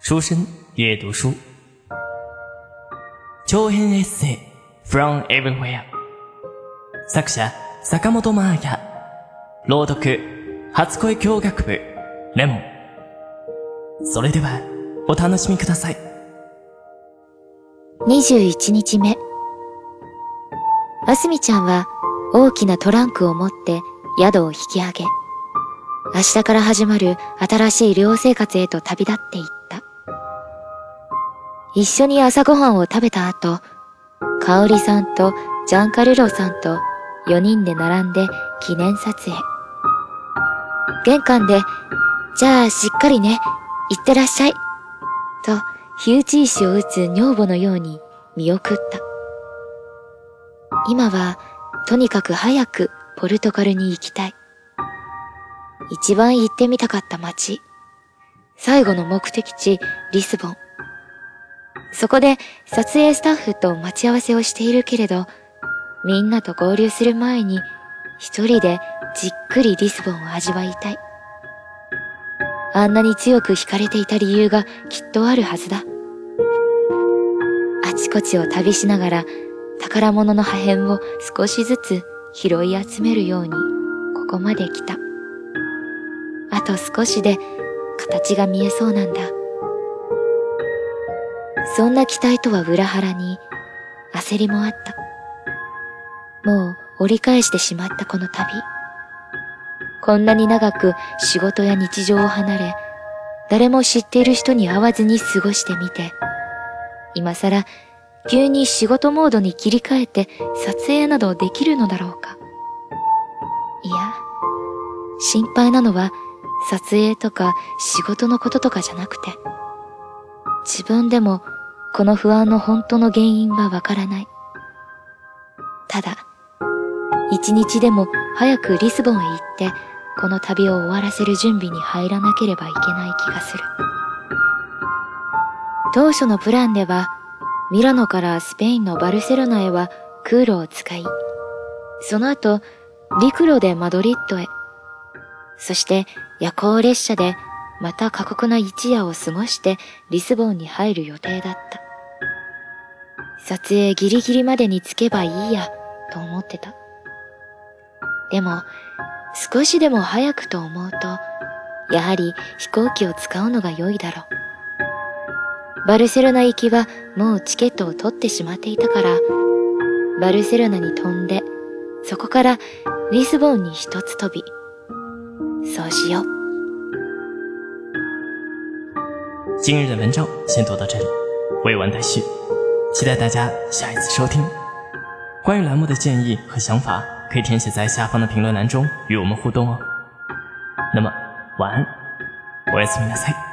书生阅读书，長編エッセイ from everywhere 作者坂本真綾朗読初恋教学部レモン。それではお楽しみください。21日目。あすみちゃんは大きなトランクを持って宿を引き上げ、明日から始まる新しい寮生活へと旅立っていった。一緒に朝ごはんを食べた後、かおりさんとジャンカルロさんと4人で並んで記念撮影。玄関で、じゃあしっかりね、行ってらっしゃい。と、火打ち石を打つ女房のように見送った。今は、とにかく早くポルトガルに行きたい。一番行ってみたかった街。最後の目的地、リスボン。そこで撮影スタッフと待ち合わせをしているけれど、みんなと合流する前に、一人でじっくりリスボンを味わいたい。あんなに強く惹かれていた理由がきっとあるはずだ。あちこちを旅しながら宝物の破片を少しずつ拾い集めるようにここまで来た。あと少しで形が見えそうなんだ。そんな期待とは裏腹に焦りもあった。もう折り返してしまったこの旅。こんなに長く仕事や日常を離れ、誰も知っている人に会わずに過ごしてみて、今更急に仕事モードに切り替えて撮影などできるのだろうか。いや、心配なのは撮影とか仕事のこととかじゃなくて、自分でもこの不安の本当の原因はわからない。ただ、一日でも早くリスボンへ行って、この旅を終わらせる準備に入らなければいけない気がする。当初のプランでは、ミラノからスペインのバルセロナへは空路を使い、その後、陸路でマドリッドへ、そして夜行列車でまた過酷な一夜を過ごしてリスボンに入る予定だった。撮影ギリギリまでに着けばいいや、と思ってた。でも、少しでも早くと思うと、やはり飛行機を使うのが良いだろう。バルセロナ行きはもうチケットを取ってしまっていたから、バルセロナに飛んで、そこからリスボンに一つ飛び。そうしよう。今日的文章先读到这里，未完待续，期待大家下一次收听。关于栏目的建议和想法，可以填写在下方的评论栏中与我们互动哦。那么，晚安，我是米娜塞。